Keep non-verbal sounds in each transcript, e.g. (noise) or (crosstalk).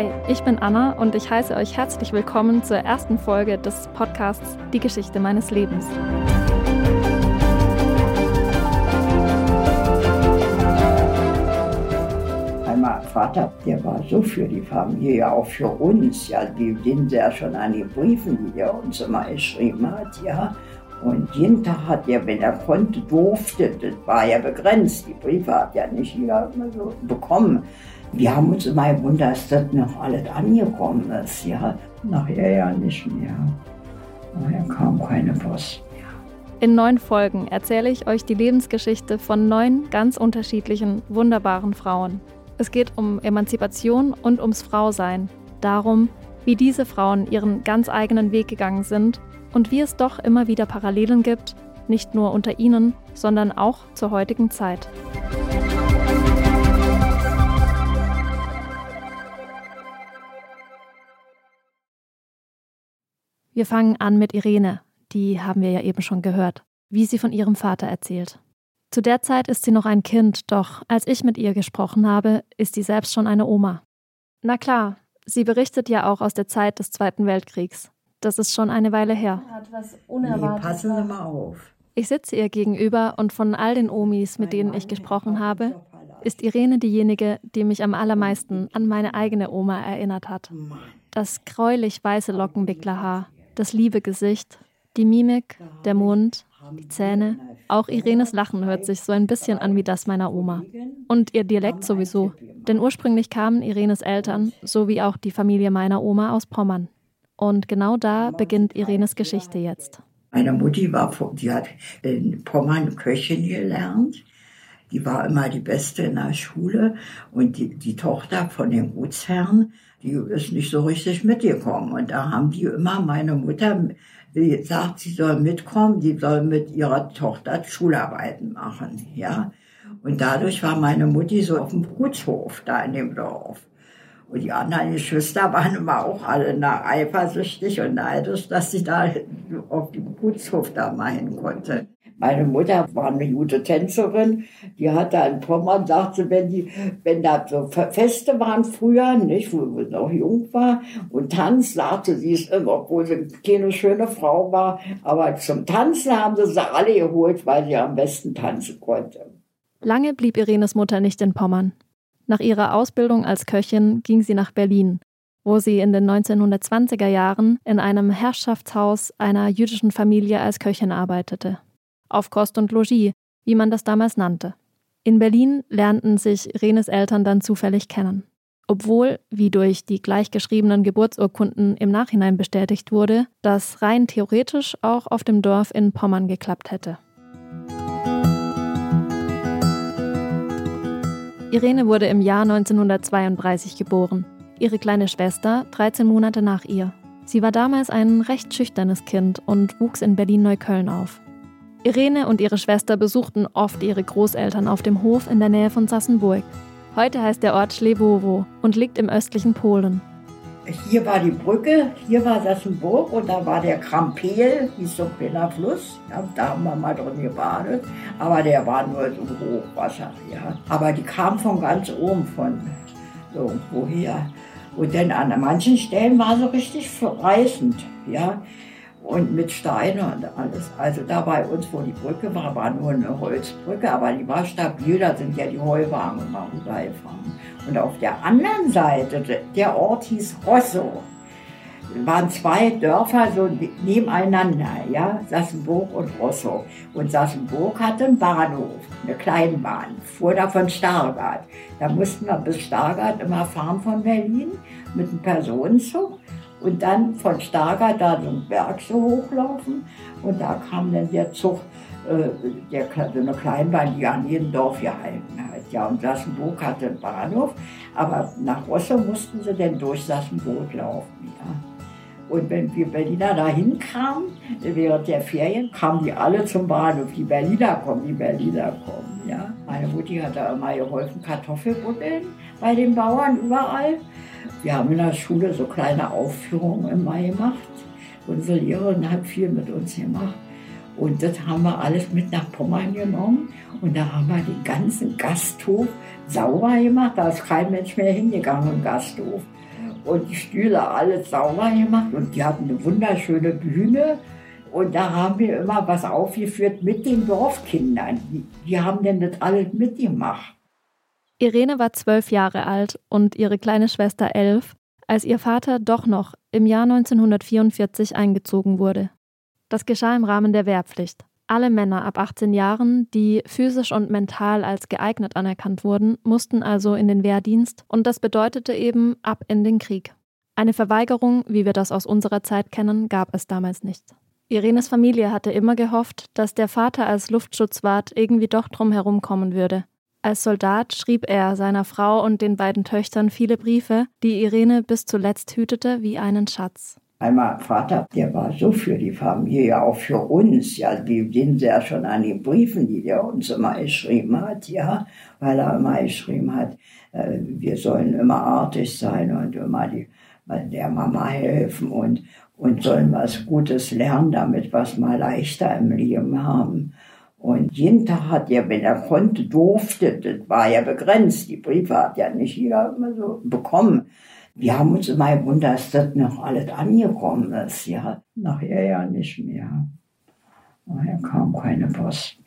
Hi, ich bin Anna und ich heiße euch herzlich willkommen zur ersten Folge des Podcasts Die Geschichte meines Lebens. Mein Vater, der war so für die Familie, auch für uns, ja, die sind ja schon an die Briefen, die er uns immer geschrieben hat, ja. Und jeden Tag hat er, wenn er konnte, durfte, das war ja begrenzt, die Briefe hat ja nicht jeder so bekommen. Wir haben uns immer gewundert, dass das noch alles angekommen ist. Ja. Nachher ja nicht mehr. Nachher kam keine Post mehr. In neun Folgen erzähle ich euch die Lebensgeschichte von neun ganz unterschiedlichen, wunderbaren Frauen. Es geht um Emanzipation und ums Frausein. Darum, wie diese Frauen ihren ganz eigenen Weg gegangen sind und wie es doch immer wieder Parallelen gibt, nicht nur unter ihnen, sondern auch zur heutigen Zeit. Wir fangen an mit Irene, die haben wir ja eben schon gehört, wie sie von ihrem Vater erzählt. Zu der Zeit ist sie noch ein Kind, doch als ich mit ihr gesprochen habe, ist sie selbst schon eine Oma. Na klar, sie berichtet ja auch aus der Zeit des Zweiten Weltkriegs. Das ist schon eine Weile her. Hat was Unerwartetes. Nee, passen Sie mal auf. Ich sitze ihr gegenüber und von all den Omis, mit denen ich gesprochen habe, ist Irene diejenige, die mich am allermeisten an meine eigene Oma erinnert hat. Das gräulich weiße Lockenwicklerhaar, das liebe Gesicht, die Mimik, der Mund, die Zähne. Auch Irenes Lachen hört sich so ein bisschen an wie das meiner Oma. Und ihr Dialekt sowieso. Denn ursprünglich kamen Irenes Eltern sowie auch die Familie meiner Oma aus Pommern. Und genau da beginnt Irenes Geschichte jetzt. Meine Mutti war, die hat in Pommern Köchin gelernt. Die war immer die Beste in der Schule. Und die, die Tochter von dem Gutsherrn, die ist nicht so richtig mitgekommen. Und da haben die immer meine Mutter gesagt, sie soll mitkommen, die soll mit ihrer Tochter Schularbeiten machen, ja. Und dadurch war meine Mutti so auf dem Gutshof da in dem Dorf. Und die anderen Geschwister waren immer auch alle eifersüchtig und neidisch, dass sie da auf dem Gutshof da mal hin konnte. Meine Mutter war eine gute Tänzerin. Die hat da in Pommern, sagte, wenn die, wenn da so Feste waren früher, nicht, wo sie noch jung war, und Tanz, sagte sie es immer, obwohl sie keine schöne Frau war, aber zum Tanzen haben sie sie alle geholt, weil sie am besten tanzen konnte. Lange blieb Irenes Mutter nicht in Pommern. Nach ihrer Ausbildung als Köchin ging sie nach Berlin, wo sie in den 1920er Jahren in einem Herrschaftshaus einer jüdischen Familie als Köchin arbeitete auf Kost und Logis, wie man das damals nannte. In Berlin lernten sich Renes Eltern dann zufällig kennen. Obwohl, wie durch die gleichgeschriebenen Geburtsurkunden im Nachhinein bestätigt wurde, das rein theoretisch auch auf dem Dorf in Pommern geklappt hätte. Irene wurde im Jahr 1932 geboren, ihre kleine Schwester 13 Monate nach ihr. Sie war damals ein recht schüchternes Kind und wuchs in Berlin-Neukölln auf. Irene und ihre Schwester besuchten oft ihre Großeltern auf dem Hof in der Nähe von Sassenburg. Heute heißt der Ort Schlebowo und liegt im östlichen Polen. Hier war die Brücke, hier war Sassenburg und da war der Krampel, hieß so ein kleiner Fluss. Ja, da haben wir mal drin gebadet, aber der war nur so Hochwasser. Ja. Aber die kam von ganz oben, von so woher. Und dann an manchen Stellen war so richtig reißend. Ja und mit Steinen und alles. Also da bei uns, wo die Brücke war, war nur eine Holzbrücke, aber die war stabil, da sind ja die Heuwagen immer rübergefahren. Und auf der anderen Seite, der Ort hieß Rosso, waren zwei Dörfer so nebeneinander, ja, Sassenburg und Rosso. Und Sassenburg hatte einen Bahnhof, eine Kleinbahn, fuhr da von Stargard. Da mussten wir bis Stargard immer fahren von Berlin mit einem Personenzug und dann von Stargard da so einen Berg so hochlaufen und da kam dann der Zug, äh, der, so eine Kleinbahn, die an jedem Dorf gehalten hat. Ja, und Sassenburg hatte einen Bahnhof, aber nach Rostow mussten sie dann durch Sassenburg laufen. Ja. Und wenn wir Berliner dahin kamen, während der Ferien, kamen die alle zum Bahnhof. Die Berliner kommen, die Berliner kommen. Ja. Meine Mutti hat da immer geholfen, Kartoffelbuddeln bei den Bauern überall. Wir haben in der Schule so kleine Aufführungen im Mai gemacht. Unsere Lehrerin hat viel mit uns gemacht. Und das haben wir alles mit nach Pommern genommen. Und da haben wir den ganzen Gasthof sauber gemacht. Da ist kein Mensch mehr hingegangen im Gasthof. und die Stühle alles sauber gemacht und die hatten eine wunderschöne Bühne. Und da haben wir immer was aufgeführt mit den Dorfkindern. Die, die haben denn das alles mitgemacht. Irene war zwölf Jahre alt und ihre kleine Schwester elf, als ihr Vater doch noch im Jahr 1944 eingezogen wurde. Das geschah im Rahmen der Wehrpflicht. Alle Männer ab 18 Jahren, die physisch und mental als geeignet anerkannt wurden, mussten also in den Wehrdienst und das bedeutete eben ab in den Krieg. Eine Verweigerung, wie wir das aus unserer Zeit kennen, gab es damals nicht. Irenes Familie hatte immer gehofft, dass der Vater als Luftschutzwart irgendwie doch drum kommen würde. Als Soldat schrieb er seiner Frau und den beiden Töchtern viele Briefe, die Irene bis zuletzt hütete wie einen Schatz. Einmal Vater, der war so für die Familie, auch für uns. Ja, wir sie ja schon an den Briefen, die der uns immer geschrieben hat, ja, weil er immer geschrieben hat, äh, wir sollen immer artig sein und immer die, der Mama helfen und, und sollen was Gutes lernen, damit wir es mal leichter im Leben haben. Und jeden Tag hat er, wenn er konnte, durfte, das war ja begrenzt, die Briefe hat ja nicht jeder immer so bekommen wir haben uns immer gewundert, dass das noch alles angekommen ist. Ja, nachher ja nicht mehr. Nachher kam keine Post mehr.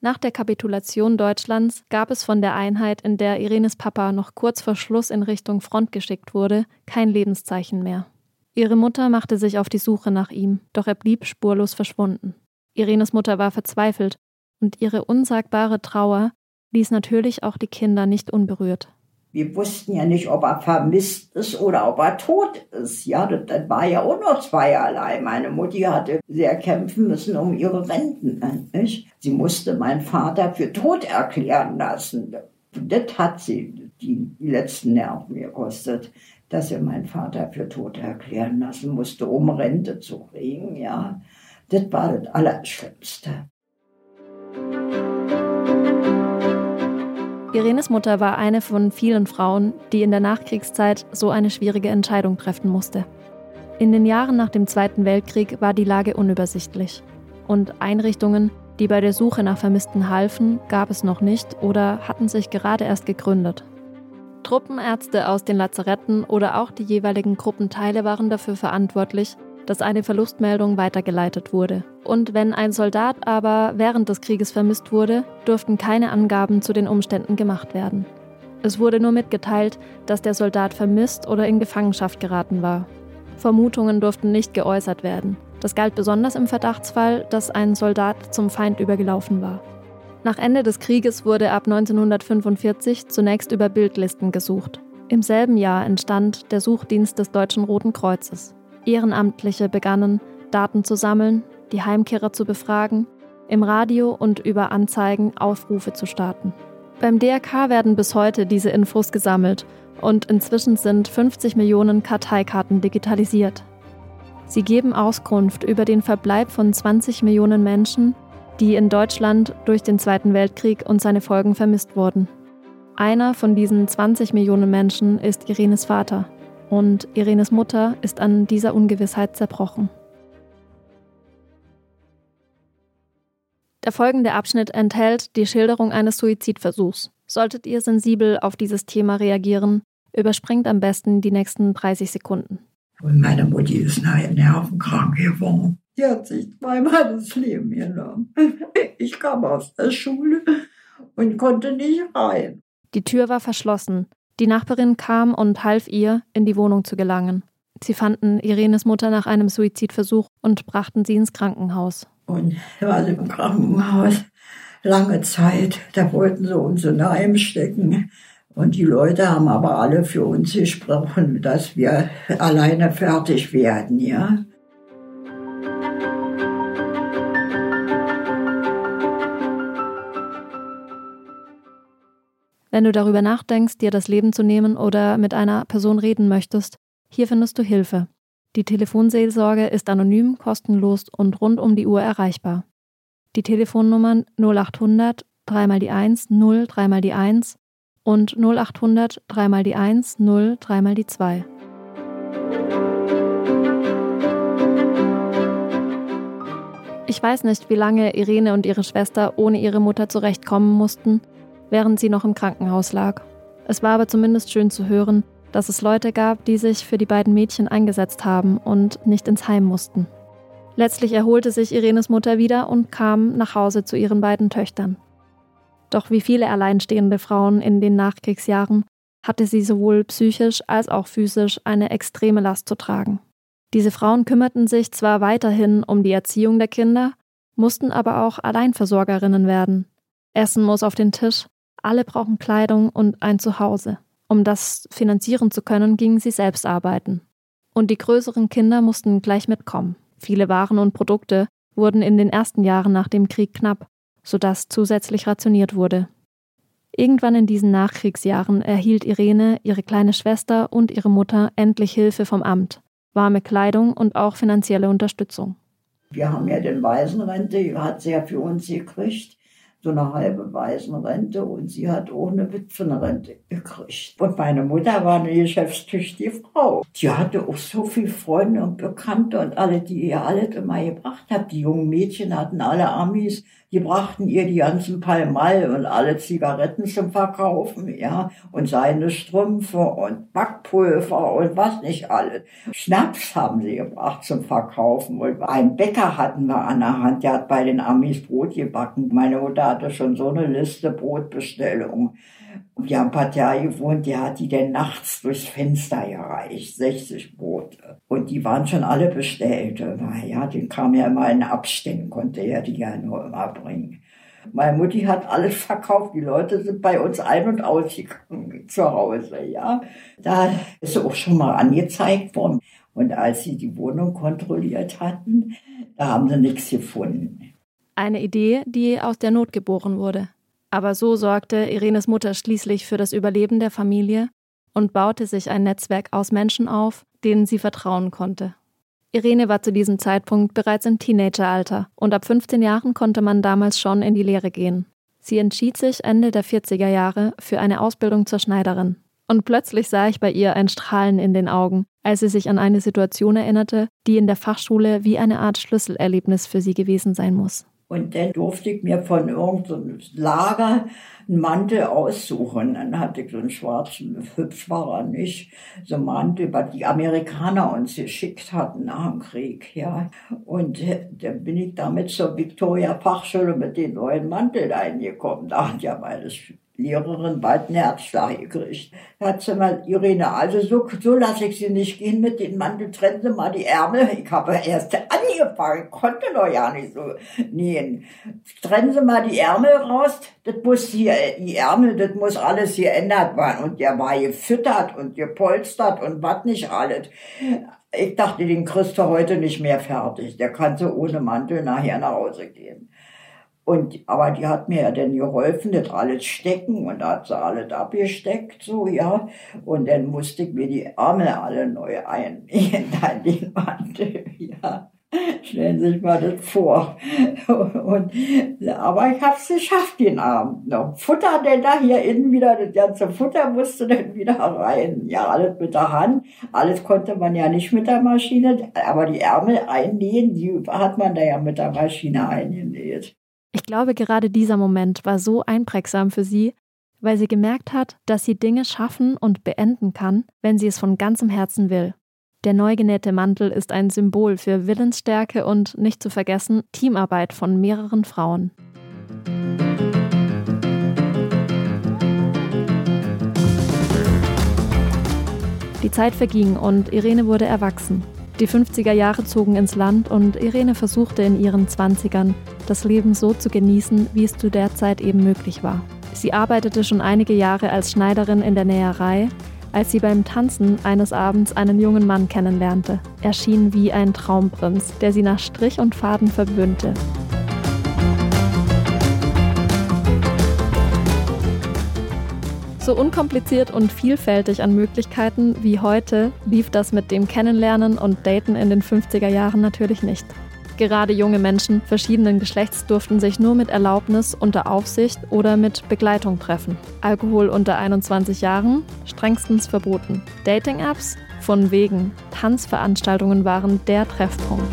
Nach der Kapitulation Deutschlands gab es von der Einheit, in der Irenes Papa noch kurz vor Schluss in Richtung Front geschickt wurde, kein Lebenszeichen mehr. Ihre Mutter machte sich auf die Suche nach ihm, doch er blieb spurlos verschwunden. Irenes Mutter war verzweifelt und ihre unsagbare Trauer ließ natürlich auch die Kinder nicht unberührt wir wussten ja nicht, ob er vermisst ist oder ob er tot ist. Ja, das, das war ja auch noch zweierlei. Meine Mutti hatte sehr kämpfen müssen um ihre Renten. Nicht? Sie musste meinen Vater für tot erklären lassen. Das hat sie die letzten Nerven gekostet, dass sie meinen Vater für tot erklären lassen musste, um Rente zu kriegen. Ja, das war das Allerschlimmste. Irenes Mutter war eine von vielen Frauen, die in der Nachkriegszeit so eine schwierige Entscheidung treffen musste. In den Jahren nach dem Zweiten Weltkrieg war die Lage unübersichtlich. Und Einrichtungen, die bei der Suche nach Vermissten halfen, gab es noch nicht oder hatten sich gerade erst gegründet. Truppenärzte aus den Lazaretten oder auch die jeweiligen Gruppenteile waren dafür verantwortlich, dass eine Verlustmeldung weitergeleitet wurde. Und wenn ein Soldat aber während des Krieges vermisst wurde, durften keine Angaben zu den Umständen gemacht werden. Es wurde nur mitgeteilt, dass der Soldat vermisst oder in Gefangenschaft geraten war. Vermutungen durften nicht geäußert werden. Das galt besonders im Verdachtsfall, dass ein Soldat zum Feind übergelaufen war. Nach Ende des Krieges wurde ab 1945 zunächst über Bildlisten gesucht. Im selben Jahr entstand der Suchdienst des Deutschen Roten Kreuzes. Ehrenamtliche begannen, Daten zu sammeln, die Heimkehrer zu befragen, im Radio und über Anzeigen Aufrufe zu starten. Beim DRK werden bis heute diese Infos gesammelt und inzwischen sind 50 Millionen Karteikarten digitalisiert. Sie geben Auskunft über den Verbleib von 20 Millionen Menschen, die in Deutschland durch den Zweiten Weltkrieg und seine Folgen vermisst wurden. Einer von diesen 20 Millionen Menschen ist Irenes Vater, und Irenes Mutter ist an dieser Ungewissheit zerbrochen. Der folgende Abschnitt enthält die Schilderung eines Suizidversuchs. Solltet ihr sensibel auf dieses Thema reagieren, überspringt am besten die nächsten 30 Sekunden. Und meine Mutti ist nachher nervenkrank geworden. Die hat sich zweimal das Leben genommen. (laughs) Ich kam aus der Schule und konnte nicht rein. Die Tür war verschlossen. Die Nachbarin kam und half ihr, in die Wohnung zu gelangen. Sie fanden Irenes Mutter nach einem Suizidversuch und brachten sie ins Krankenhaus. Und war im Krankenhaus lange Zeit. Da wollten sie uns in Heim stecken. Und die Leute haben aber alle für uns gesprochen, dass wir alleine fertig werden, ja. Wenn du darüber nachdenkst, dir das Leben zu nehmen oder mit einer Person reden möchtest, hier findest du Hilfe. Die Telefonseelsorge ist anonym, kostenlos und rund um die Uhr erreichbar. Die Telefonnummern 0800 3 mal die 1 0 3 mal die 1 und 0800 3 mal die 1 0 3 mal die 2. Ich weiß nicht, wie lange Irene und ihre Schwester ohne ihre Mutter zurechtkommen mussten, während sie noch im Krankenhaus lag. Es war aber zumindest schön zu hören, dass es Leute gab, die sich für die beiden Mädchen eingesetzt haben und nicht ins Heim mussten. Letztlich erholte sich Irenes Mutter wieder und kam nach Hause zu ihren beiden Töchtern. Doch wie viele alleinstehende Frauen in den Nachkriegsjahren hatte sie sowohl psychisch als auch physisch eine extreme Last zu tragen. Diese Frauen kümmerten sich zwar weiterhin um die Erziehung der Kinder, mussten aber auch Alleinversorgerinnen werden. Essen muss auf den Tisch, alle brauchen Kleidung und ein Zuhause. Um das finanzieren zu können, gingen sie selbst arbeiten. Und die größeren Kinder mussten gleich mitkommen. Viele Waren und Produkte wurden in den ersten Jahren nach dem Krieg knapp, sodass zusätzlich rationiert wurde. Irgendwann in diesen Nachkriegsjahren erhielt Irene, ihre kleine Schwester und ihre Mutter endlich Hilfe vom Amt, warme Kleidung und auch finanzielle Unterstützung. Wir haben ja den Waisenrente, die hat sie ja für uns gekriegt so eine halbe Waisenrente und sie hat auch eine Witwenrente gekriegt. Und meine Mutter war eine geschäftstüchtige Frau. Die hatte auch so viele Freunde und Bekannte und alle, die ihr alles immer gebracht hat. Die jungen Mädchen hatten alle Amis die brachten ihr die ganzen Palmal und alle Zigaretten zum Verkaufen, ja, und seine Strümpfe und Backpulver und was nicht alles. Schnaps haben sie gebracht zum Verkaufen. Und einen Bäcker hatten wir an der Hand, der hat bei den Amis Brot gebacken. Meine Mutter hatte schon so eine Liste Brotbestellungen. Wir haben Partei gewohnt, die hat die denn nachts durchs Fenster gereicht, 60 Brote. Und die waren schon alle bestellt. Ja, die kam ja immer in Abständen, konnte er die ja nur immer bringen. Meine Mutti hat alles verkauft. Die Leute sind bei uns ein- und ausgegangen (laughs) zu Hause, ja. Da ist sie auch schon mal angezeigt worden. Und als sie die Wohnung kontrolliert hatten, da haben sie nichts gefunden. Eine Idee, die aus der Not geboren wurde. Aber so sorgte Irenes Mutter schließlich für das Überleben der Familie und baute sich ein Netzwerk aus Menschen auf, denen sie vertrauen konnte. Irene war zu diesem Zeitpunkt bereits im Teenageralter und ab 15 Jahren konnte man damals schon in die Lehre gehen. Sie entschied sich Ende der 40er Jahre für eine Ausbildung zur Schneiderin. Und plötzlich sah ich bei ihr ein Strahlen in den Augen, als sie sich an eine Situation erinnerte, die in der Fachschule wie eine Art Schlüsselerlebnis für sie gewesen sein muss. Und dann durfte ich mir von irgendeinem Lager einen Mantel aussuchen. Dann hatte ich so einen schwarzen, hübsch war er nicht, so einen Mantel, was die Amerikaner uns geschickt hatten nach dem Krieg, ja. Und äh, dann bin ich damit zur Victoria Fachschule mit den neuen Manteln eingekommen. Da hat ja meine Lehrerin bald einen Herzschlag gekriegt. Hat sie mal, Irene, also so, so lasse ich sie nicht gehen mit den Mantel, trennen Sie mal die Ärmel. Ich habe erst angefangen, konnte noch ja nicht so nähen. Trennen Sie mal die Ärmel raus, das muss hier, die Ärmel, das muss alles geändert werden. Und der war gefüttert und gepolstert und was nicht alles. Ich dachte, den kriegst du heute nicht mehr fertig. Der kann so ohne Mantel nachher nach Hause gehen. Und, aber die hat mir ja dann geholfen, das alles stecken und da hat sie alles abgesteckt, so, ja. Und dann musste ich mir die Arme alle neu einnähen, (laughs) dann den Mantel, ja. Stellen Sie sich mal das vor. (laughs) Und, aber ich hab's geschafft den Abend noch. Futter denn da hier innen wieder, das ganze Futter musste dann wieder rein. Ja, alles mit der Hand. Alles konnte man ja nicht mit der Maschine, aber die Ärmel einnähen, die hat man da ja mit der Maschine eingenäht. Ich glaube, gerade dieser Moment war so einprägsam für sie, weil sie gemerkt hat, dass sie Dinge schaffen und beenden kann, wenn sie es von ganzem Herzen will. Der neu genähte Mantel ist ein Symbol für Willensstärke und, nicht zu vergessen, Teamarbeit von mehreren Frauen. Die Zeit verging und Irene wurde erwachsen. Die 50er Jahre zogen ins Land und Irene versuchte in ihren 20ern, das Leben so zu genießen, wie es zu der Zeit eben möglich war. Sie arbeitete schon einige Jahre als Schneiderin in der Näherei, als sie beim Tanzen eines Abends einen jungen Mann kennenlernte. Er schien wie ein Traumprinz, der sie nach Strich und Faden verwöhnte. So unkompliziert und vielfältig an Möglichkeiten wie heute lief das mit dem Kennenlernen und Daten in den 50er Jahren natürlich nicht. Gerade junge Menschen verschiedenen Geschlechts durften sich nur mit Erlaubnis unter Aufsicht oder mit Begleitung treffen. Alkohol unter 21 Jahren strengstens verboten. Dating-Apps von wegen. Tanzveranstaltungen waren der Treffpunkt.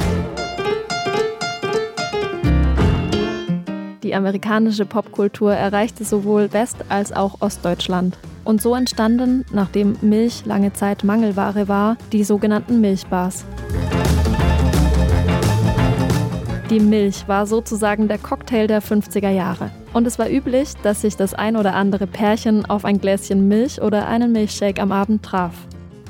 Die amerikanische Popkultur erreichte sowohl West- als auch Ostdeutschland. Und so entstanden, nachdem Milch lange Zeit Mangelware war, die sogenannten Milchbars. Die Milch war sozusagen der Cocktail der 50er Jahre. Und es war üblich, dass sich das ein oder andere Pärchen auf ein Gläschen Milch oder einen Milchshake am Abend traf.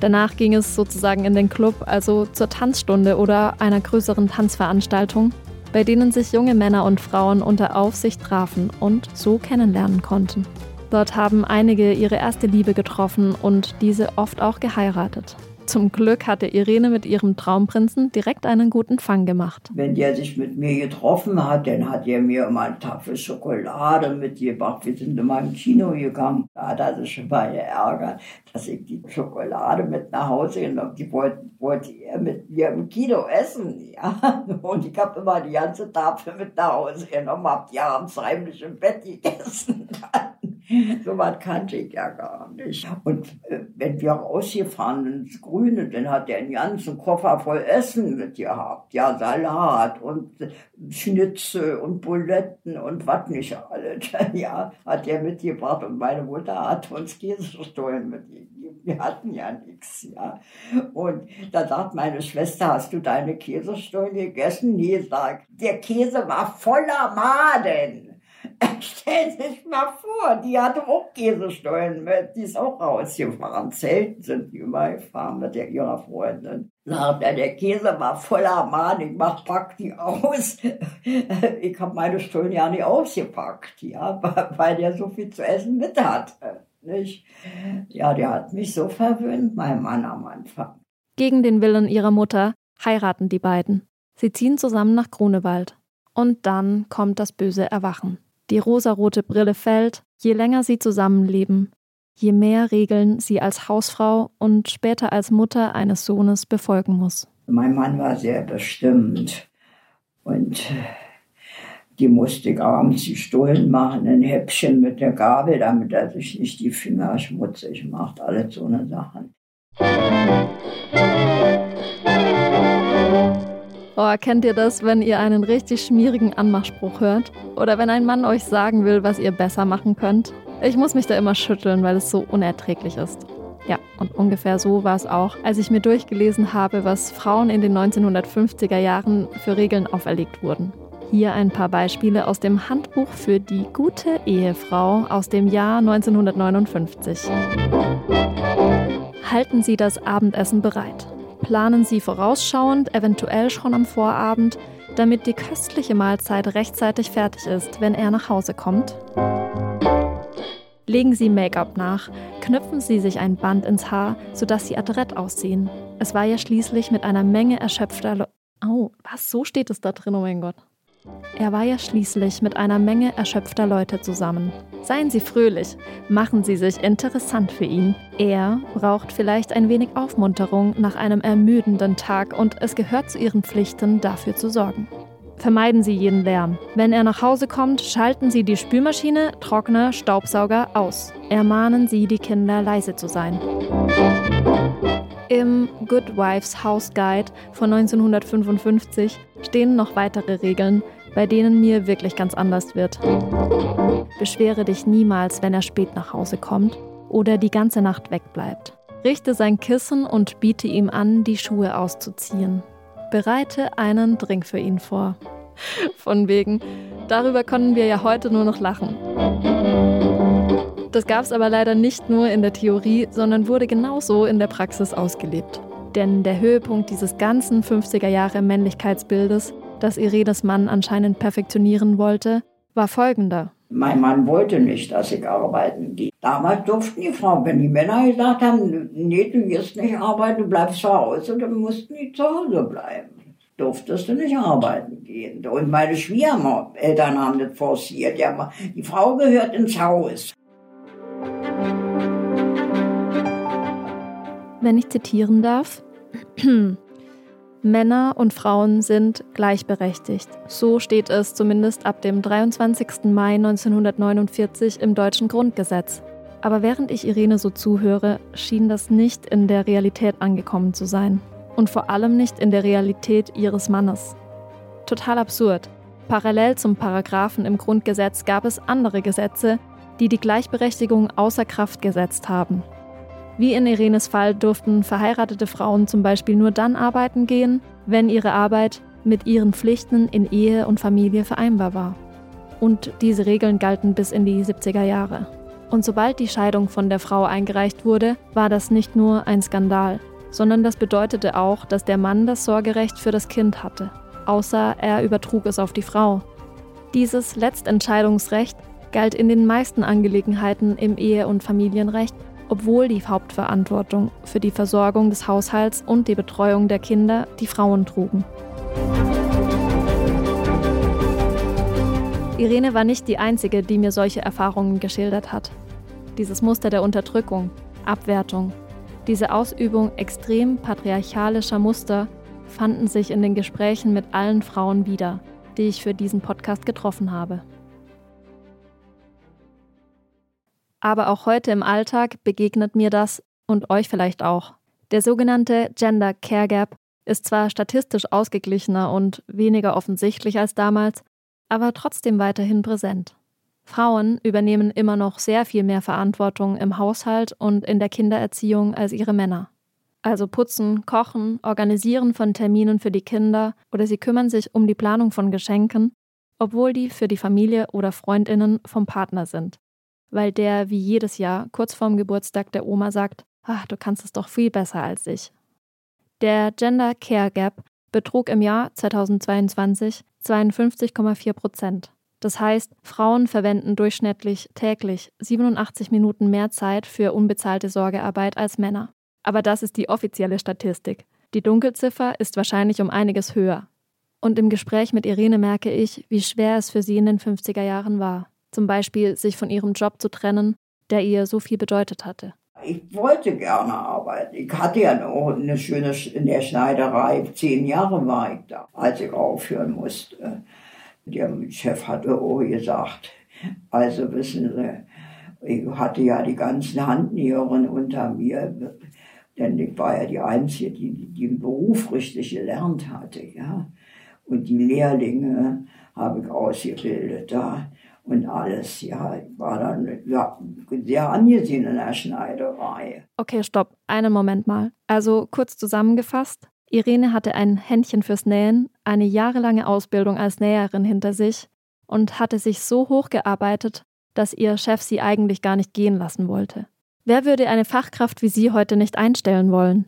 Danach ging es sozusagen in den Club, also zur Tanzstunde oder einer größeren Tanzveranstaltung, bei denen sich junge Männer und Frauen unter Aufsicht trafen und so kennenlernen konnten. Dort haben einige ihre erste Liebe getroffen und diese oft auch geheiratet. Zum Glück hatte Irene mit ihrem Traumprinzen direkt einen guten Fang gemacht. Wenn der sich mit mir getroffen hat, dann hat er mir immer eine Tafel Schokolade mitgebracht. Wir sind immer im Kino gegangen. Da hat er sich mal geärgert, dass ich die Schokolade mit nach Hause genommen Die wollte, wollte er mit mir im Kino essen. Ja? (laughs) Und ich habe immer die ganze Tafel mit nach Hause genommen, habe die abends heimlich im Bett gegessen. (laughs) so was kannte ich ja gar nicht. Und äh, wenn wir rausgefahren ins Grüne, dann hat er einen ganzen Koffer voll Essen mit gehabt. Ja, Salat und Schnitzel und Buletten und was nicht alles. (laughs) ja, hat er mitgebracht und meine Mutter hat uns Käsestollen mitgegeben. Wir hatten ja nichts, ja. Und da sagt meine Schwester, hast du deine Käsestollen gegessen? Nee, sagt, der Käse war voller Maden. (laughs) Stell sich mal vor, die hatte auch Käsestollen mit, die ist auch rausgefahren. Zelten sind die immer gefahren mit der, ihrer Freundin. Na, der Käse war voller Mann, ich mach, pack die aus. (laughs) Ich habe meine Stollen ja nicht ausgepackt, ja, (laughs) weil der so viel zu essen mit hat. Nicht? Ja, der hat mich so verwöhnt, mein Mann am Anfang. Gegen den Willen ihrer Mutter heiraten die beiden. Sie ziehen zusammen nach Grunewald. Und dann kommt das böse Erwachen. Die rosarote Brille fällt, je länger sie zusammenleben, je mehr Regeln sie als Hausfrau und später als Mutter eines Sohnes befolgen muss. Mein Mann war sehr bestimmt und die musste abends die Stullen machen, ein Häppchen mit der Gabel, damit er sich nicht die Finger schmutzig macht, alles so eine Sachen. Oh, kennt ihr das, wenn ihr einen richtig schmierigen Anmachspruch hört? Oder wenn ein Mann euch sagen will, was ihr besser machen könnt? Ich muss mich da immer schütteln, weil es so unerträglich ist. Ja, und ungefähr so war es auch, als ich mir durchgelesen habe, was Frauen in den 1950er Jahren für Regeln auferlegt wurden. Hier ein paar Beispiele aus dem Handbuch für die gute Ehefrau aus dem Jahr 1959. Halten Sie das Abendessen bereit planen Sie vorausschauend, eventuell schon am Vorabend, damit die köstliche Mahlzeit rechtzeitig fertig ist, wenn er nach Hause kommt. Legen Sie Make-up nach, knüpfen Sie sich ein Band ins Haar, sodass Sie adrett aussehen. Es war ja schließlich mit einer Menge erschöpfter... Le oh, was? So steht es da drin, oh mein Gott. Er war ja schließlich mit einer Menge erschöpfter Leute zusammen. Seien Sie fröhlich, machen Sie sich interessant für ihn. Er braucht vielleicht ein wenig Aufmunterung nach einem ermüdenden Tag und es gehört zu Ihren Pflichten, dafür zu sorgen. Vermeiden Sie jeden Lärm. Wenn er nach Hause kommt, schalten Sie die Spülmaschine, Trockner, Staubsauger aus. Ermahnen Sie die Kinder, leise zu sein. Im Good Wives House Guide von 1955 stehen noch weitere Regeln, bei denen mir wirklich ganz anders wird. Beschwere dich niemals, wenn er spät nach Hause kommt oder die ganze Nacht wegbleibt. Richte sein Kissen und biete ihm an, die Schuhe auszuziehen. Bereite einen Drink für ihn vor. (laughs) Von wegen, darüber können wir ja heute nur noch lachen. Das gab es aber leider nicht nur in der Theorie, sondern wurde genauso in der Praxis ausgelebt. Denn der Höhepunkt dieses ganzen 50er Jahre Männlichkeitsbildes das Irenes Mann anscheinend perfektionieren wollte, war folgender. Mein Mann wollte nicht, dass ich arbeiten gehe. Damals durften die Frauen, wenn die Männer gesagt haben, nee, du gehst nicht arbeiten, du bleibst zu Hause, dann mussten die zu Hause bleiben. Durftest du nicht arbeiten gehen. Und meine Schwiegereltern haben das forciert. Die Frau gehört ins Haus. Wenn ich zitieren darf, (clears throat) Männer und Frauen sind gleichberechtigt. So steht es zumindest ab dem 23. Mai 1949 im deutschen Grundgesetz. Aber während ich Irene so zuhöre, schien das nicht in der Realität angekommen zu sein. Und vor allem nicht in der Realität ihres Mannes. Total absurd. parallel zum Paragraphen im Grundgesetz gab es andere Gesetze, die die Gleichberechtigung außer Kraft gesetzt haben. Wie in Irenes Fall durften verheiratete Frauen zum Beispiel nur dann arbeiten gehen, wenn ihre Arbeit mit ihren Pflichten in Ehe und Familie vereinbar war. Und diese Regeln galten bis in die 70er Jahre. Und sobald die Scheidung von der Frau eingereicht wurde, war das nicht nur ein Skandal, sondern das bedeutete auch, dass der Mann das Sorgerecht für das Kind hatte, außer er übertrug es auf die Frau. Dieses Letztentscheidungsrecht galt in den meisten Angelegenheiten im Ehe- und Familienrecht, obwohl die Hauptverantwortung für die Versorgung des Haushalts und die Betreuung der Kinder die Frauen trugen. Irene war nicht die Einzige, die mir solche Erfahrungen geschildert hat. Dieses Muster der Unterdrückung, Abwertung, diese Ausübung extrem patriarchalischer Muster fanden sich in den Gesprächen mit allen Frauen wieder, die ich für diesen Podcast getroffen habe. Aber auch heute im Alltag begegnet mir das und euch vielleicht auch. Der sogenannte Gender Care Gap ist zwar statistisch ausgeglichener und weniger offensichtlich als damals, aber trotzdem weiterhin präsent. Frauen übernehmen immer noch sehr viel mehr Verantwortung im Haushalt und in der Kindererziehung als ihre Männer. Also putzen, kochen, organisieren von Terminen für die Kinder oder sie kümmern sich um die Planung von Geschenken, obwohl die für die Familie oder Freundinnen vom Partner sind. Weil der wie jedes Jahr kurz vorm Geburtstag der Oma sagt, ach, du kannst es doch viel besser als ich. Der Gender Care Gap betrug im Jahr 2022 52,4 Prozent. Das heißt, Frauen verwenden durchschnittlich täglich 87 Minuten mehr Zeit für unbezahlte Sorgearbeit als Männer. Aber das ist die offizielle Statistik. Die Dunkelziffer ist wahrscheinlich um einiges höher. Und im Gespräch mit Irene merke ich, wie schwer es für sie in den 50er Jahren war. Zum Beispiel, sich von ihrem Job zu trennen, der ihr so viel bedeutet hatte. Ich wollte gerne arbeiten. Ich hatte ja noch eine schöne in der Schneiderei. Zehn Jahre war ich da, als ich aufhören musste. Der Chef hatte auch gesagt, also wissen Sie, ich hatte ja die ganzen Handnäherinnen unter mir, denn ich war ja die Einzige, die, die den Beruf richtig gelernt hatte, ja. Und die Lehrlinge habe ich ausgebildet da und alles. Ja, ich war dann ja, sehr angesehen in der Schneiderei. Okay, stopp. Einen Moment mal. Also kurz zusammengefasst. Irene hatte ein Händchen fürs Nähen, eine jahrelange Ausbildung als Näherin hinter sich und hatte sich so hochgearbeitet, dass ihr Chef sie eigentlich gar nicht gehen lassen wollte. Wer würde eine Fachkraft wie sie heute nicht einstellen wollen?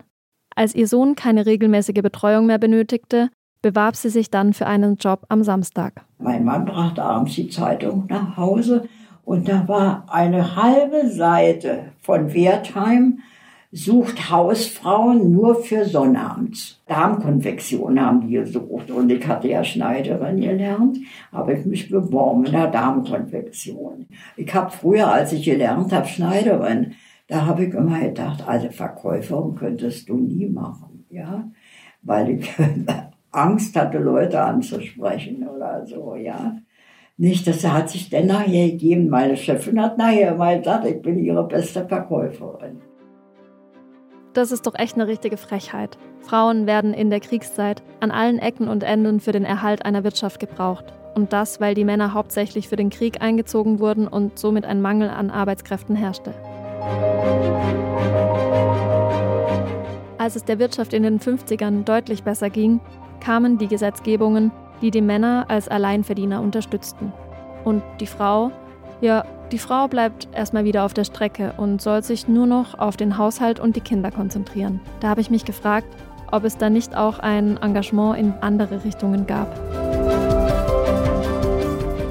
Als ihr Sohn keine regelmäßige Betreuung mehr benötigte, bewarb sie sich dann für einen Job am Samstag. Mein Mann brachte abends die Zeitung nach Hause und da war eine halbe Seite von Wertheim sucht Hausfrauen nur für Sonnabends. Darmkonfektion haben die gesucht und ich hatte ja Schneiderin gelernt, habe ich mich beworben in der Darmkonfektion. Ich habe früher, als ich gelernt habe, Schneiderin, da habe ich immer gedacht, also Verkäuferin könntest du nie machen, ja, weil ich (laughs) Angst hatte, Leute anzusprechen oder so, ja. Nicht, das hat sich dann nachher gegeben. Meine Chefin hat nachher mal gesagt, ich bin ihre beste Verkäuferin. Das ist doch echt eine richtige Frechheit. Frauen werden in der Kriegszeit an allen Ecken und Enden für den Erhalt einer Wirtschaft gebraucht. Und das, weil die Männer hauptsächlich für den Krieg eingezogen wurden und somit ein Mangel an Arbeitskräften herrschte. Als es der Wirtschaft in den 50ern deutlich besser ging, kamen die Gesetzgebungen, die die Männer als Alleinverdiener unterstützten. Und die Frau, ja, die Frau bleibt erstmal wieder auf der Strecke und soll sich nur noch auf den Haushalt und die Kinder konzentrieren. Da habe ich mich gefragt, ob es da nicht auch ein Engagement in andere Richtungen gab.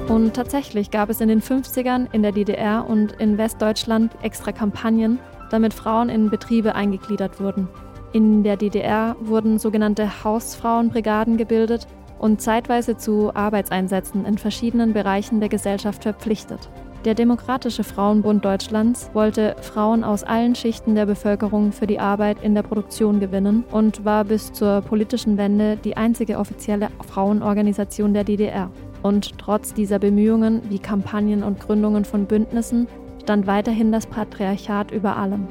Und tatsächlich gab es in den 50ern in der DDR und in Westdeutschland extra Kampagnen, damit Frauen in Betriebe eingegliedert wurden. In der DDR wurden sogenannte Hausfrauenbrigaden gebildet und zeitweise zu Arbeitseinsätzen in verschiedenen Bereichen der Gesellschaft verpflichtet. Der Demokratische Frauenbund Deutschlands wollte Frauen aus allen Schichten der Bevölkerung für die Arbeit in der Produktion gewinnen und war bis zur politischen Wende die einzige offizielle Frauenorganisation der DDR. Und trotz dieser Bemühungen wie Kampagnen und Gründungen von Bündnissen stand weiterhin das Patriarchat über allem.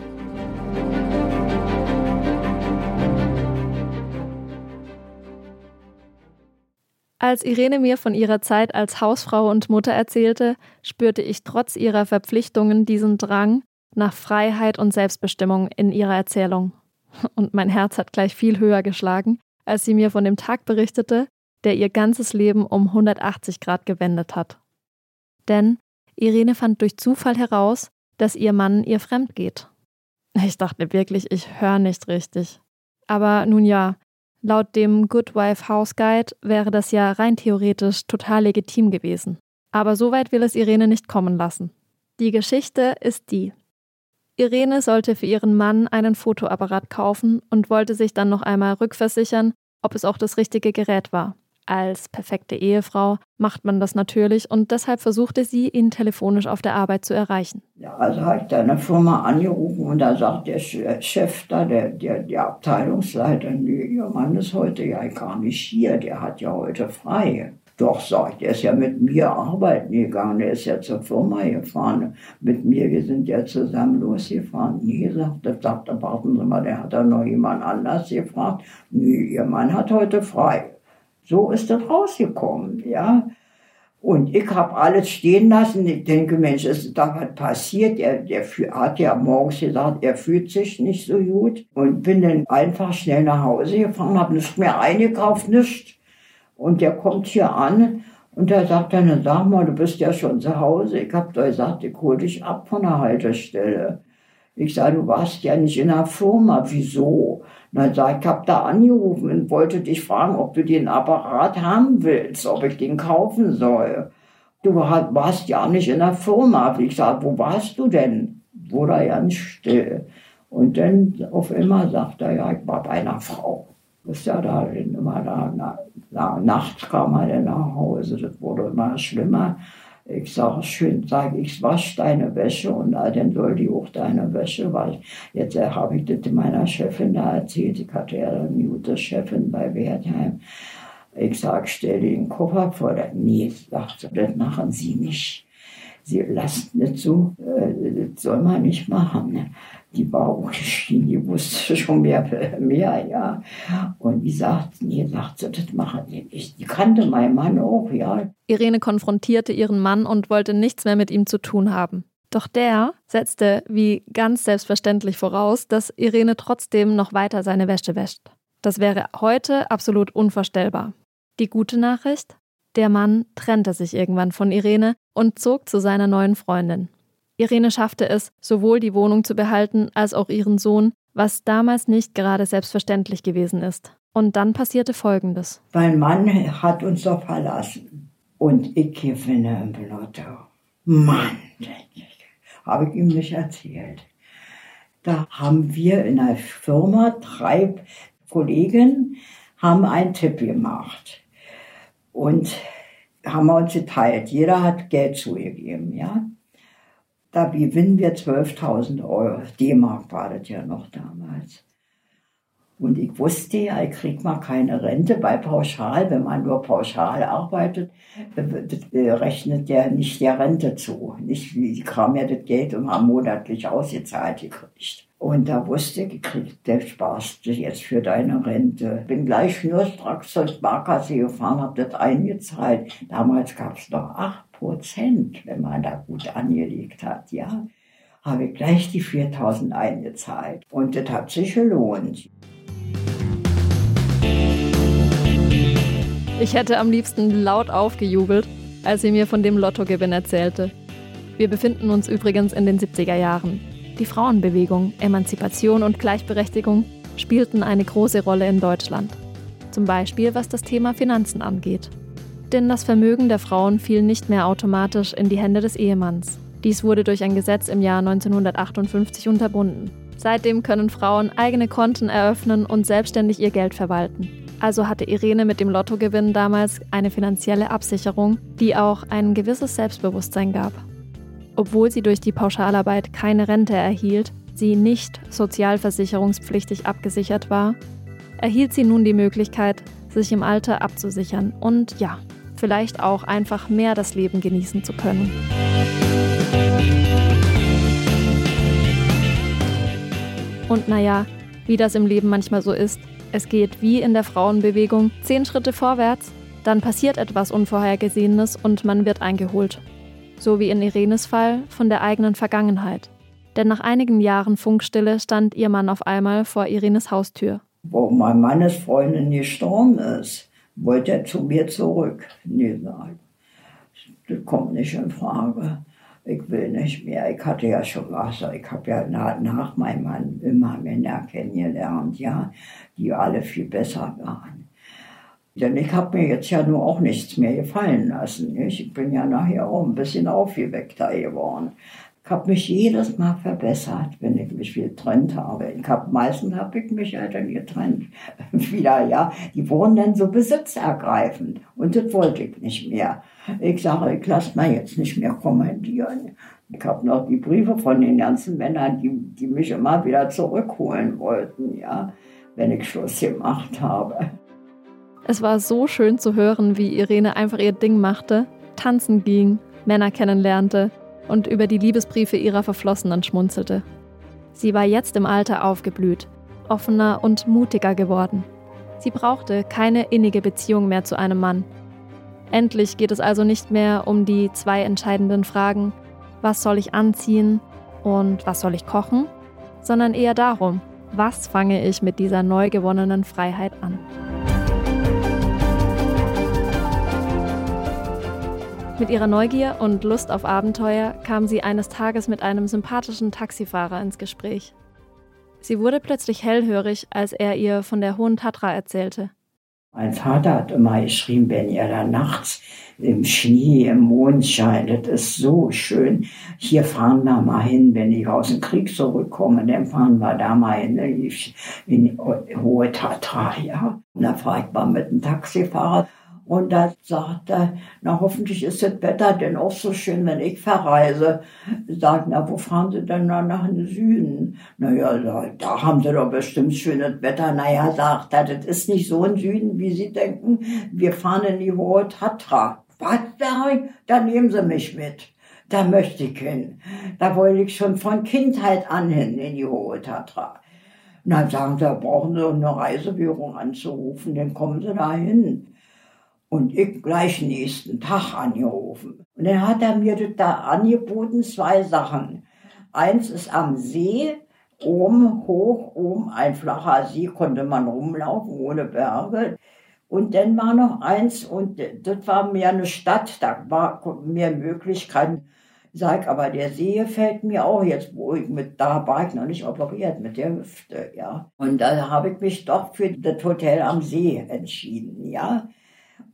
Als Irene mir von ihrer Zeit als Hausfrau und Mutter erzählte, spürte ich trotz ihrer Verpflichtungen diesen Drang nach Freiheit und Selbstbestimmung in ihrer Erzählung. Und mein Herz hat gleich viel höher geschlagen, als sie mir von dem Tag berichtete, der ihr ganzes Leben um 180 Grad gewendet hat. Denn Irene fand durch Zufall heraus, dass ihr Mann ihr fremd geht. Ich dachte wirklich, ich höre nicht richtig. Aber nun ja, Laut dem Good Wife House Guide wäre das ja rein theoretisch total legitim gewesen. Aber so weit will es Irene nicht kommen lassen. Die Geschichte ist die. Irene sollte für ihren Mann einen Fotoapparat kaufen und wollte sich dann noch einmal rückversichern, ob es auch das richtige Gerät war. Als perfekte Ehefrau macht man das natürlich und deshalb versuchte sie, ihn telefonisch auf der Arbeit zu erreichen. Ja, also habe ich da eine Firma angerufen und da sagt der Chef da, der, der, der Abteilungsleiter, nee, Ihr Mann ist heute ja gar nicht hier, der hat ja heute frei. Doch, sagt er, ist ja mit mir arbeiten gegangen, der ist ja zur Firma gefahren. Mit mir, wir sind ja zusammen losgefahren. Nee, sagt er, sagt er, warten Sie mal, der hat da noch jemand anders gefragt. Nee, Ihr Mann hat heute frei. So ist das rausgekommen, ja. Und ich habe alles stehen lassen. Ich denke, Mensch, ist da was passiert? Er, der hat ja morgens gesagt, er fühlt sich nicht so gut. Und bin dann einfach schnell nach Hause gefahren, habe nichts mehr eingekauft, nichts. Und der kommt hier an und der sagt dann, sag mal, du bist ja schon zu Hause. Ich habe da gesagt, ich hol dich ab von der Haltestelle. Ich sage, du warst ja nicht in der Firma. Wieso? Na, sag, ich habe da angerufen und wollte dich fragen, ob du den Apparat haben willst, ob ich den kaufen soll. Du warst ja nicht in der Firma. Ich sage, wo warst du denn? Wurde er ganz still. Und dann auf immer sagt er, ja, ich war bei einer Frau. Ist ja da immer da, na, na, nachts kam er dann nach Hause. Das wurde immer schlimmer. Ich sage schön, sage ich, wasch deine Wäsche und dann soll die auch deine Wäsche waschen. Jetzt äh, habe ich das meiner Chefin da erzählt. Ich hatte ja eine gute Chefin bei Wertheim. Ich sage, stell den Koffer vor. Nee, sagt sie, das machen Sie nicht. Sie lassen das so, äh, das soll man nicht machen. Ne? Die war auch geschieden, die wusste schon mehr, mehr, ja. Und die sagt, nee, sagt sie, das machen die nicht. Die kannte meinen Mann auch, ja. Irene konfrontierte ihren Mann und wollte nichts mehr mit ihm zu tun haben. Doch der setzte wie ganz selbstverständlich voraus, dass Irene trotzdem noch weiter seine Wäsche wäscht. Das wäre heute absolut unvorstellbar. Die gute Nachricht? Der Mann trennte sich irgendwann von Irene und zog zu seiner neuen Freundin. Irene schaffte es, sowohl die Wohnung zu behalten als auch ihren Sohn, was damals nicht gerade selbstverständlich gewesen ist. Und dann passierte Folgendes. Mein Mann hat uns doch verlassen. Und ich gewinne im Lotto. Mann, habe ich ihm nicht erzählt. Da haben wir in der Firma drei Kollegen haben einen Tipp gemacht. Und haben wir uns geteilt. Jeder hat Geld zugegeben, ja. Da gewinnen wir 12.000 Euro. D-Mark war das ja noch damals. Und ich wusste ja, ich krieg mal keine Rente bei Pauschal. Wenn man nur pauschal arbeitet, äh, rechnet der nicht der Rente zu. Nicht wie, kam ja das Geld und haben monatlich ausgezahlt gekriegt. Und da wusste ich, der sparst jetzt für deine Rente. Bin gleich schnurstracks zur Sparkasse gefahren, hab das eingezahlt. Damals gab's noch acht Prozent, wenn man da gut angelegt hat, ja, habe ich gleich die 4000 eingezahlt. Und das hat sich gelohnt. Ich hätte am liebsten laut aufgejubelt, als sie mir von dem Lottogewinn erzählte. Wir befinden uns übrigens in den 70er Jahren. Die Frauenbewegung, Emanzipation und Gleichberechtigung spielten eine große Rolle in Deutschland. Zum Beispiel was das Thema Finanzen angeht denn das Vermögen der Frauen fiel nicht mehr automatisch in die Hände des Ehemanns. Dies wurde durch ein Gesetz im Jahr 1958 unterbunden. Seitdem können Frauen eigene Konten eröffnen und selbstständig ihr Geld verwalten. Also hatte Irene mit dem Lottogewinn damals eine finanzielle Absicherung, die auch ein gewisses Selbstbewusstsein gab. Obwohl sie durch die Pauschalarbeit keine Rente erhielt, sie nicht sozialversicherungspflichtig abgesichert war, erhielt sie nun die Möglichkeit, sich im Alter abzusichern und ja, vielleicht auch einfach mehr das Leben genießen zu können. Und naja, wie das im Leben manchmal so ist, es geht wie in der Frauenbewegung zehn Schritte vorwärts Dann passiert etwas Unvorhergesehenes und man wird eingeholt. So wie in Irenes Fall von der eigenen Vergangenheit. Denn nach einigen Jahren Funkstille stand ihr Mann auf einmal vor Irenes Haustür. Wo mein Mannes Freundin gestorben ist, wollte er zu mir zurück. Nee, nein, das kommt nicht in Frage. Ich will nicht mehr. Ich hatte ja schon was. Ich habe ja nach, nach meinem Mann immer Männer kennengelernt, ja, die alle viel besser waren. Denn ich habe mir jetzt ja nur auch nichts mehr gefallen lassen. Ich bin ja nachher auch ein bisschen aufgeweckter geworden. Ich habe mich jedes Mal verbessert, wenn ich mich getrennt habe. Ich hab, meistens habe ich mich halt dann getrennt. (laughs) Wieder, ja. Die wurden dann so besitzergreifend. Und das wollte ich nicht mehr. Ich sage, ich lasse mal jetzt nicht mehr kommandieren. Ich habe noch die Briefe von den ganzen Männern, die, die mich immer wieder zurückholen wollten, ja, wenn ich Schluss gemacht habe. Es war so schön zu hören, wie Irene einfach ihr Ding machte, tanzen ging, Männer kennenlernte und über die Liebesbriefe ihrer Verflossenen schmunzelte. Sie war jetzt im Alter aufgeblüht, offener und mutiger geworden. Sie brauchte keine innige Beziehung mehr zu einem Mann. Endlich geht es also nicht mehr um die zwei entscheidenden Fragen, was soll ich anziehen und was soll ich kochen, sondern eher darum, was fange ich mit dieser neu gewonnenen Freiheit an. Mit ihrer Neugier und Lust auf Abenteuer kam sie eines Tages mit einem sympathischen Taxifahrer ins Gespräch. Sie wurde plötzlich hellhörig, als er ihr von der Hohen Tatra erzählte. Mein Vater hat immer geschrieben, wenn ihr da nachts im Schnee, im Mondschein, das ist so schön. Hier fahren wir mal hin, wenn ich aus dem Krieg zurückkomme, dann fahren wir da mal hin, in, in Hohe Tatra, ja. Und da fahre ich mal mit dem Taxifahrer und da sagt er, na hoffentlich ist das Wetter denn auch so schön, wenn ich verreise. Sagt, na wo fahren Sie denn da nach dem Süden? Naja, da, da haben Sie doch bestimmt schönes Wetter. Naja, sagt er, das ist nicht so ein Süden, wie Sie denken. Wir fahren in die Hohe Tatra. Was, da nehmen Sie mich mit. Da möchte ich hin. Da wollte ich schon von Kindheit an hin in die Hohe Tatra. Na, sagen Sie, brauchen Sie eine Reisebüro anzurufen, dann kommen Sie da hin. Und ich gleich nächsten Tag angerufen. Und dann hat er mir da angeboten, zwei Sachen. Eins ist am See, oben, hoch, oben, ein flacher See, konnte man rumlaufen, ohne Berge. Und dann war noch eins, und das war mehr eine Stadt, da war mehr Möglichkeiten. Sag, aber der See gefällt mir auch jetzt, wo ich mit, da war ich noch nicht operiert mit der Hüfte, ja. Und da habe ich mich doch für das Hotel am See entschieden, ja.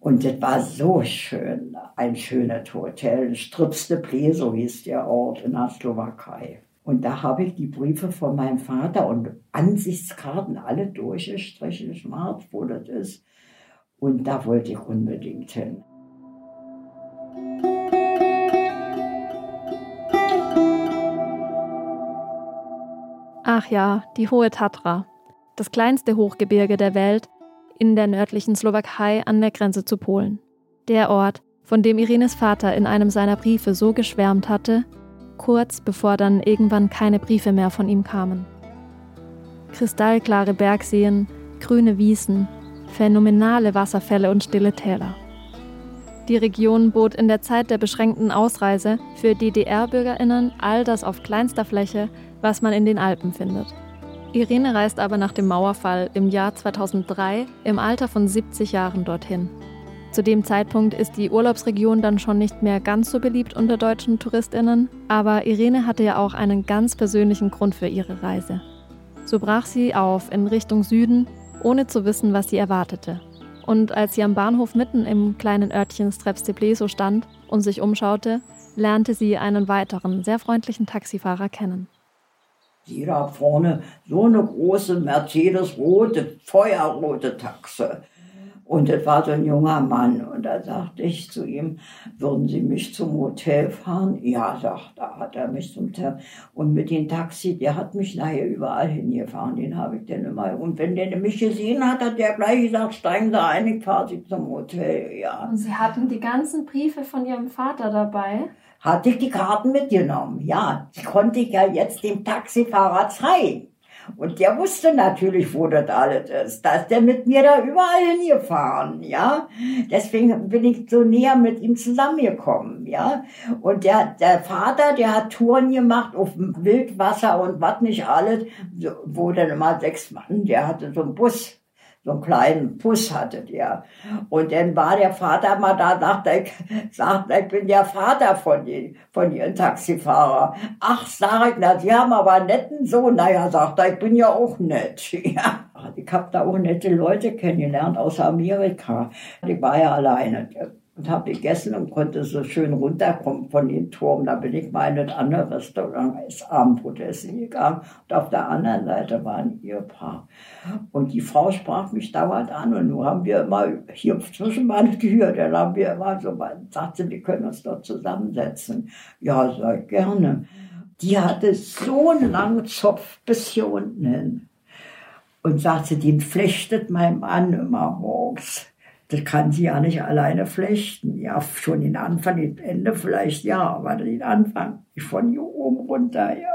Und das war so schön, ein schönes Hotel, Stripste Ple, so hieß der Ort in der Slowakei. Und da habe ich die Briefe von meinem Vater und Ansichtskarten alle durchgestrichen, schwarz, wo das ist. Und da wollte ich unbedingt hin. Ach ja, die Hohe Tatra, das kleinste Hochgebirge der Welt, in der nördlichen Slowakei an der Grenze zu Polen. Der Ort, von dem Irenes Vater in einem seiner Briefe so geschwärmt hatte, kurz bevor dann irgendwann keine Briefe mehr von ihm kamen. Kristallklare Bergseen, grüne Wiesen, phänomenale Wasserfälle und stille Täler. Die Region bot in der Zeit der beschränkten Ausreise für DDR-Bürgerinnen all das auf kleinster Fläche, was man in den Alpen findet. Irene reist aber nach dem Mauerfall im Jahr 2003 im Alter von 70 Jahren dorthin. Zu dem Zeitpunkt ist die Urlaubsregion dann schon nicht mehr ganz so beliebt unter deutschen Touristinnen, aber Irene hatte ja auch einen ganz persönlichen Grund für ihre Reise. So brach sie auf in Richtung Süden, ohne zu wissen, was sie erwartete. Und als sie am Bahnhof mitten im kleinen Örtchen Strepstepleso stand und sich umschaute, lernte sie einen weiteren, sehr freundlichen Taxifahrer kennen. Die da vorne so eine große Mercedes-rote, feuerrote Taxe. Und das war so ein junger Mann. Und da sagte ich zu ihm, würden Sie mich zum Hotel fahren? Ja, sagt er, hat er mich zum Hotel. Und mit dem Taxi, der hat mich nachher überall hingefahren. Den habe ich dann immer. Und wenn der mich gesehen hat, hat der gleich gesagt, steigen Sie ein, ich fahre Sie zum Hotel. Ja. Und Sie hatten die ganzen Briefe von Ihrem Vater dabei? Hatte ich die Karten mitgenommen. Ja, die konnte ich ja jetzt dem Taxifahrer zeigen. Und der wusste natürlich, wo das alles ist. Da ist der mit mir da überall hingefahren, ja. Deswegen bin ich so näher mit ihm zusammengekommen, ja. Und der, der Vater, der hat Touren gemacht auf Wildwasser und was nicht alles, wo dann immer sechs Mann, der hatte so einen Bus so einen kleinen Bus hatte der. Und dann war der Vater mal da, sagte ich, sagte, ich bin der Vater von den, von ihren Taxifahrer. Ach, sag ich, na, Sie haben aber einen netten Sohn. Naja, sagt er, ich bin ja auch nett. (laughs) Ja. Ich habe da auch nette Leute kennengelernt aus Amerika. Ich war ja alleine und habe gegessen und konnte so schön runterkommen von dem Turm. Da bin ich mal in ein anderes Restaurant als Abendbrot essen gegangen. Und auf der anderen Seite war ein Ehepaar. Und die Frau sprach mich dauernd an. Und nun haben wir immer hier zwischen meine Tür, dann haben wir immer so, sagte, wir können uns dort zusammensetzen. Ja, sag gerne. Die hatte so einen langen Zopf bis hier unten hin. Und sagte, den flechtet mein Mann immer morgens. Das kann sie ja nicht alleine flechten. Ja, schon den Anfang, den Ende vielleicht ja, aber den Anfang von hier oben runter, ja.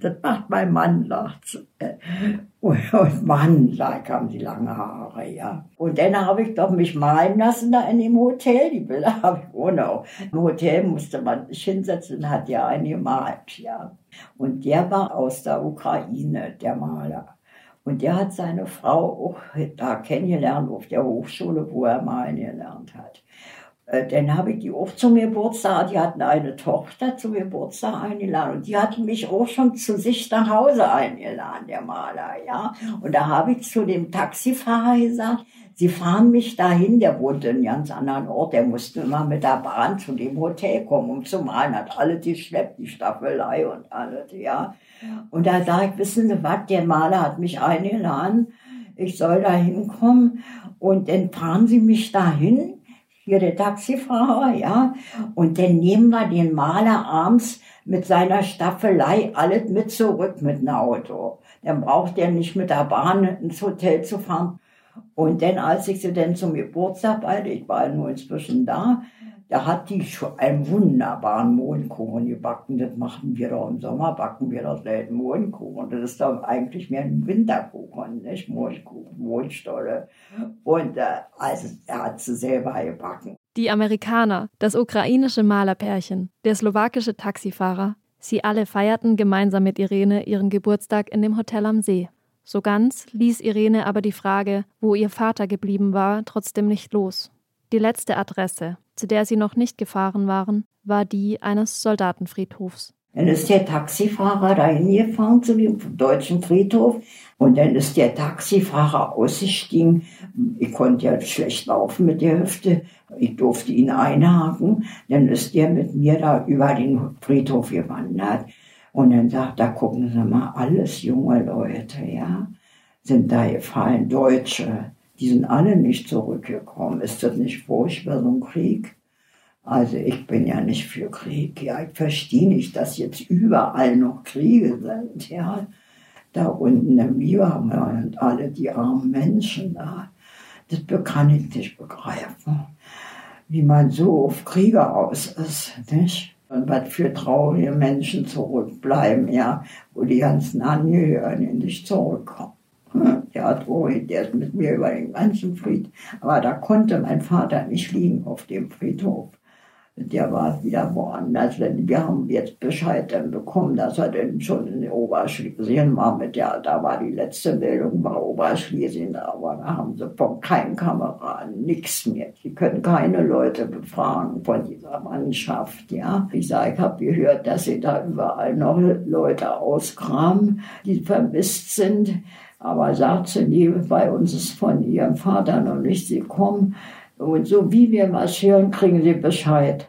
Das macht mein Mann, lacht (laughs) Und Mann, da haben sie lange Haare, ja. Und dann habe ich doch mich malen lassen da in dem Hotel. Die Bilder (laughs) habe ich ohne auch. Im Hotel musste man sich hinsetzen hat ja einen gemalt, ja. Und der war aus der Ukraine, der Maler. Und der hat seine Frau auch da kennengelernt auf der Hochschule, wo er malen gelernt hat. Äh, dann habe ich die auch zum Geburtstag, die hatten eine Tochter zum Geburtstag eingeladen und die hatten mich auch schon zu sich nach Hause eingeladen, der Maler, ja. Und da habe ich zu dem Taxifahrer gesagt, Sie fahren mich dahin, der wohnte in einem ganz anderen Ort, der musste immer mit der Bahn zu dem Hotel kommen, um zu malen, hat alle die schleppt, die Staffelei und alles, ja. Und da sage ich, wissen Sie was, der Maler hat mich eingeladen, ich soll da hinkommen und dann fahren Sie mich dahin, hier der Taxifahrer, ja, und dann nehmen wir den Maler abends mit seiner Staffelei alles mit zurück mit dem Auto. Dann braucht er nicht mit der Bahn ins Hotel zu fahren. Und dann, als ich sie dann zum Geburtstag bei, ich war nur inzwischen da, da hat die schon einen wunderbaren Mohnkuchen gebacken. Das machen wir doch im Sommer, backen wir doch selten Mohnkuchen. Das ist doch eigentlich mehr ein Winterkuchen, nicht Mohnkuchen, Mohnstolle. Und äh, also, er hat sie selber gebacken. Die Amerikaner, das ukrainische Malerpärchen, der slowakische Taxifahrer, sie alle feierten gemeinsam mit Irene ihren Geburtstag in dem Hotel am See. So ganz ließ Irene aber die Frage, wo ihr Vater geblieben war, trotzdem nicht los. Die letzte Adresse, zu der sie noch nicht gefahren waren, war die eines Soldatenfriedhofs. Dann ist der Taxifahrer dahin gefahren zu dem deutschen Friedhof und dann ist der Taxifahrer ausgestiegen. Ich konnte ja schlecht laufen mit der Hüfte. Ich durfte ihn einhaken. Dann ist der mit mir da über den Friedhof gewandert. Und dann sagt er, gucken Sie mal, alles junge Leute, ja, sind da gefallen, Deutsche, die sind alle nicht zurückgekommen. Ist das nicht furchtbar, so ein Krieg? Also ich bin ja nicht für Krieg, ja, ich verstehe nicht, dass jetzt überall noch Kriege sind, ja. Da unten im Libanon und alle die armen Menschen da. Das kann ich nicht begreifen, wie man so auf Kriege aus ist, nicht? Und was für traurige Menschen zurückbleiben, ja, wo die ganzen Angehörigen nicht zurückkommen. Der hat ruhig, der ist mit mir über den ganzen Fried, aber da konnte mein Vater nicht liegen auf dem Friedhof der war wieder woanders. Wir haben jetzt Bescheid dann bekommen, dass er denn schon in Oberschlesien war mit der, da war die letzte Meldung bei Oberschlesien, aber da haben sie von keinen Kameraden nichts mehr. Sie können keine Leute befragen von dieser Mannschaft, ja. Ich sage, ich habe gehört, dass sie da überall noch Leute auskramen, die vermisst sind. Aber sagt sie, nee, bei uns ist von ihrem Vater noch nicht, sie kommen. Und so wie wir was hören, kriegen Sie Bescheid.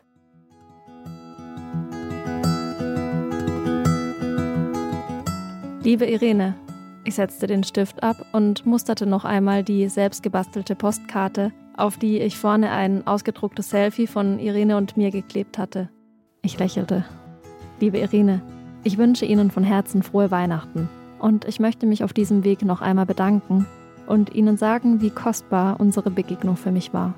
Liebe Irene, ich setzte den Stift ab und musterte noch einmal die selbstgebastelte Postkarte, auf die ich vorne ein ausgedrucktes Selfie von Irene und mir geklebt hatte. Ich lächelte. Liebe Irene, ich wünsche Ihnen von Herzen frohe Weihnachten und ich möchte mich auf diesem Weg noch einmal bedanken und Ihnen sagen, wie kostbar unsere Begegnung für mich war.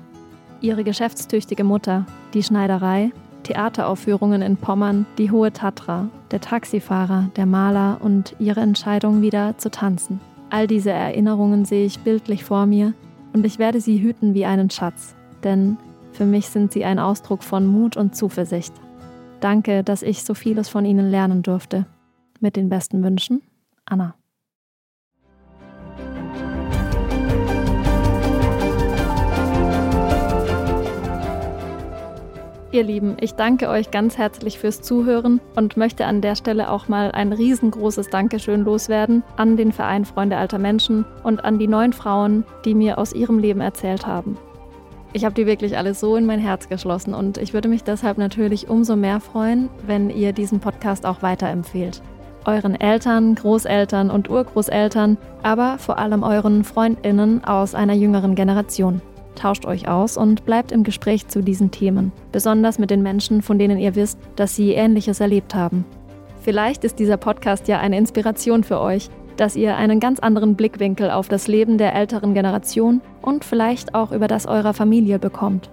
Ihre geschäftstüchtige Mutter, die Schneiderei, Theateraufführungen in Pommern, die Hohe Tatra, der Taxifahrer, der Maler und ihre Entscheidung wieder zu tanzen. All diese Erinnerungen sehe ich bildlich vor mir und ich werde sie hüten wie einen Schatz, denn für mich sind sie ein Ausdruck von Mut und Zuversicht. Danke, dass ich so vieles von Ihnen lernen durfte. Mit den besten Wünschen, Anna. Ihr Lieben, ich danke euch ganz herzlich fürs Zuhören und möchte an der Stelle auch mal ein riesengroßes Dankeschön loswerden an den Verein Freunde alter Menschen und an die neun Frauen, die mir aus ihrem Leben erzählt haben. Ich habe die wirklich alle so in mein Herz geschlossen und ich würde mich deshalb natürlich umso mehr freuen, wenn ihr diesen Podcast auch weiterempfehlt. Euren Eltern, Großeltern und Urgroßeltern, aber vor allem euren Freundinnen aus einer jüngeren Generation tauscht euch aus und bleibt im Gespräch zu diesen Themen, besonders mit den Menschen, von denen ihr wisst, dass sie Ähnliches erlebt haben. Vielleicht ist dieser Podcast ja eine Inspiration für euch, dass ihr einen ganz anderen Blickwinkel auf das Leben der älteren Generation und vielleicht auch über das eurer Familie bekommt.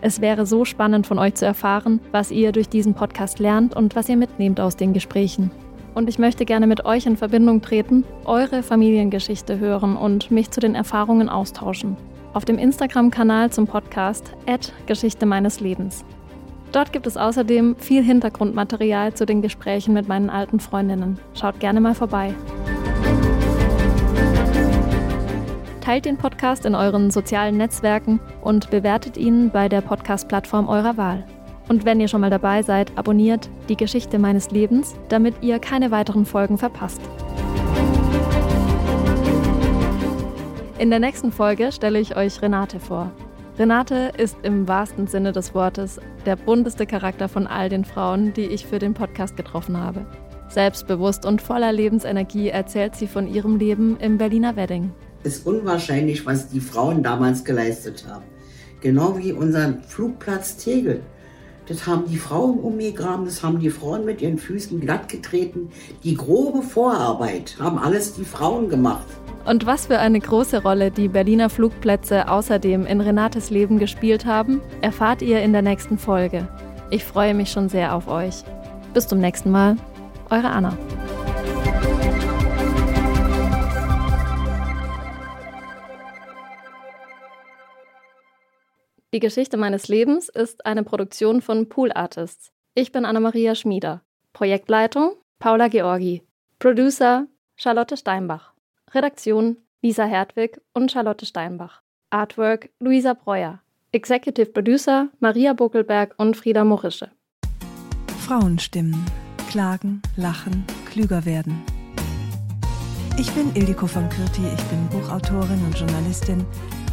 Es wäre so spannend von euch zu erfahren, was ihr durch diesen Podcast lernt und was ihr mitnehmt aus den Gesprächen. Und ich möchte gerne mit euch in Verbindung treten, eure Familiengeschichte hören und mich zu den Erfahrungen austauschen auf dem Instagram-Kanal zum Podcast Geschichte meines Lebens. Dort gibt es außerdem viel Hintergrundmaterial zu den Gesprächen mit meinen alten Freundinnen. Schaut gerne mal vorbei. Teilt den Podcast in euren sozialen Netzwerken und bewertet ihn bei der Podcast-Plattform eurer Wahl. Und wenn ihr schon mal dabei seid, abonniert die Geschichte meines Lebens, damit ihr keine weiteren Folgen verpasst. In der nächsten Folge stelle ich euch Renate vor. Renate ist im wahrsten Sinne des Wortes der bunteste Charakter von all den Frauen, die ich für den Podcast getroffen habe. Selbstbewusst und voller Lebensenergie erzählt sie von ihrem Leben im Berliner Wedding. Es ist unwahrscheinlich, was die Frauen damals geleistet haben. Genau wie unser Flugplatz Tegel. Das haben die Frauen umgegraben, das haben die Frauen mit ihren Füßen glatt getreten. Die grobe Vorarbeit haben alles die Frauen gemacht. Und was für eine große Rolle die Berliner Flugplätze außerdem in Renates Leben gespielt haben, erfahrt ihr in der nächsten Folge. Ich freue mich schon sehr auf euch. Bis zum nächsten Mal, eure Anna. Die Geschichte meines Lebens ist eine Produktion von Pool Artists. Ich bin Anna-Maria Schmieder. Projektleitung Paula Georgi. Producer Charlotte Steinbach. Redaktion Lisa Hertwig und Charlotte Steinbach. Artwork Luisa Breuer. Executive Producer Maria Buckelberg und Frieda Morische. Frauenstimmen. Klagen, lachen, klüger werden. Ich bin Ildiko von Kürti, ich bin Buchautorin und Journalistin